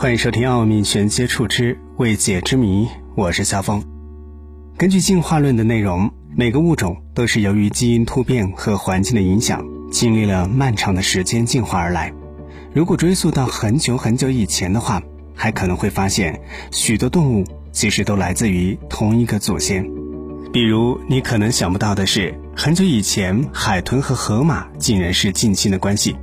欢迎收听《奥秘全接触之未解之谜》，我是夏风。根据进化论的内容，每个物种都是由于基因突变和环境的影响，经历了漫长的时间进化而来。如果追溯到很久很久以前的话，还可能会发现许多动物其实都来自于同一个祖先。比如，你可能想不到的是，很久以前海豚和河马竟然是近亲的关系。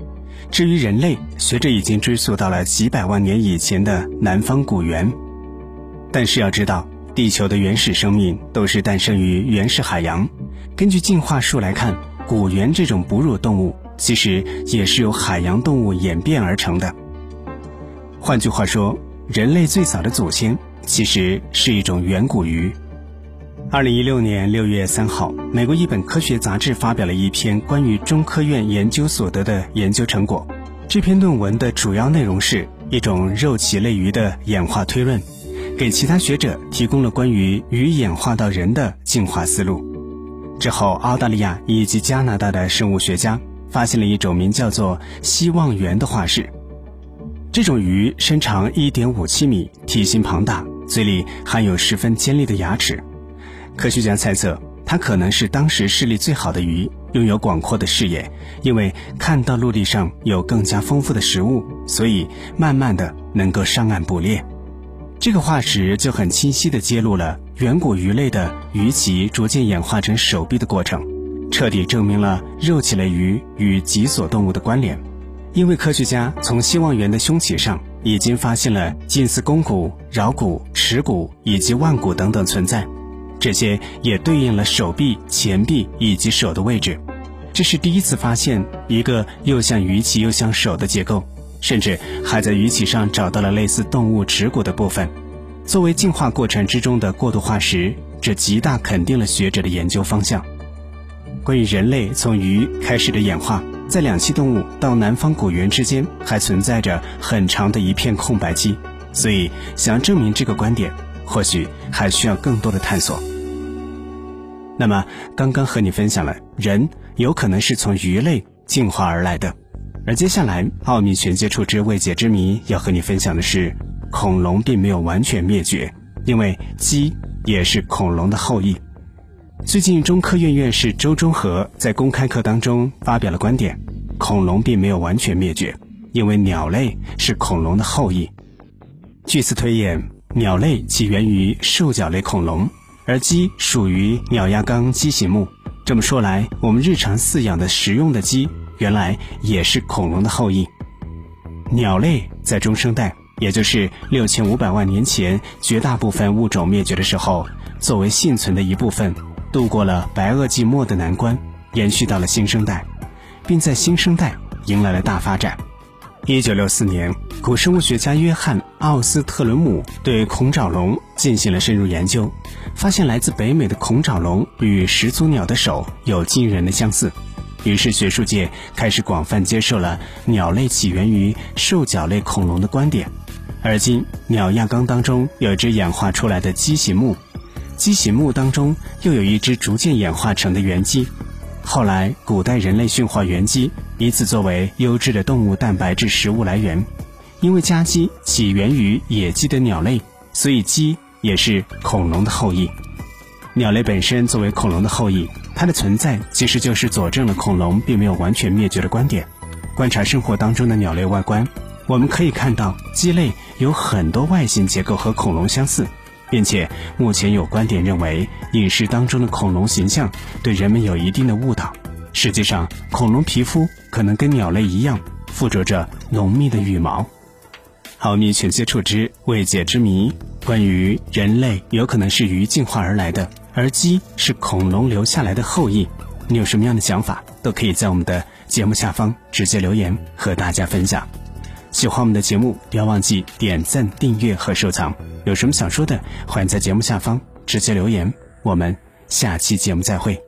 至于人类，随着已经追溯到了几百万年以前的南方古猿。但是要知道，地球的原始生命都是诞生于原始海洋。根据进化树来看，古猿这种哺乳动物其实也是由海洋动物演变而成的。换句话说，人类最早的祖先其实是一种远古鱼。二零一六年六月三号，美国一本科学杂志发表了一篇关于中科院研究所得的研究成果。这篇论文的主要内容是一种肉鳍类鱼的演化推论，给其他学者提供了关于鱼演化到人的进化思路。之后，澳大利亚以及加拿大的生物学家发现了一种名叫做希望猿的化石。这种鱼身长一点五七米，体型庞大，嘴里含有十分尖利的牙齿。科学家猜测，它可能是当时视力最好的鱼，拥有广阔的视野，因为看到陆地上有更加丰富的食物，所以慢慢的能够上岸捕猎。这个化石就很清晰地揭露了远古鱼类的鱼鳍逐渐演化成手臂的过程，彻底证明了肉鳍类鱼与脊索动物的关联。因为科学家从希望猿的胸鳍上已经发现了近似肱骨、桡骨、尺骨以及腕骨等等存在。这些也对应了手臂、前臂以及手的位置，这是第一次发现一个又像鱼鳍又像手的结构，甚至还在鱼鳍上找到了类似动物指骨的部分。作为进化过程之中的过渡化石，这极大肯定了学者的研究方向。关于人类从鱼开始的演化，在两栖动物到南方古猿之间还存在着很长的一片空白期，所以想要证明这个观点。或许还需要更多的探索。那么，刚刚和你分享了人有可能是从鱼类进化而来的，而接下来奥秘全接触之未解之谜要和你分享的是，恐龙并没有完全灭绝，因为鸡也是恐龙的后裔。最近，中科院院士周忠和在公开课当中发表了观点：恐龙并没有完全灭绝，因为鸟类是恐龙的后裔。据此推演。鸟类起源于兽脚类恐龙，而鸡属于鸟亚纲鸡形目。这么说来，我们日常饲养的食用的鸡，原来也是恐龙的后裔。鸟类在中生代，也就是六千五百万年前，绝大部分物种灭绝的时候，作为幸存的一部分，度过了白垩纪末的难关，延续到了新生代，并在新生代迎来了大发展。一九六四年，古生物学家约翰·奥斯特伦姆对恐爪龙进行了深入研究，发现来自北美的恐爪龙与始祖鸟的手有惊人的相似。于是，学术界开始广泛接受了鸟类起源于兽脚类恐龙的观点。而今，鸟亚纲当中有一只演化出来的畸形目，畸形目当中又有一只逐渐演化成的原鸡。后来，古代人类驯化原鸡，以此作为优质的动物蛋白质食物来源。因为家鸡起源于野鸡的鸟类，所以鸡也是恐龙的后裔。鸟类本身作为恐龙的后裔，它的存在其实就是佐证了恐龙并没有完全灭绝的观点。观察生活当中的鸟类外观，我们可以看到鸡类有很多外形结构和恐龙相似。并且，目前有观点认为，饮食当中的恐龙形象对人们有一定的误。实际上，恐龙皮肤可能跟鸟类一样，附着着浓密的羽毛。奥秘全接触之未解之谜：关于人类有可能是鱼进化而来的，而鸡是恐龙留下来的后裔。你有什么样的想法，都可以在我们的节目下方直接留言和大家分享。喜欢我们的节目，不要忘记点赞、订阅和收藏。有什么想说的，欢迎在节目下方直接留言。我们下期节目再会。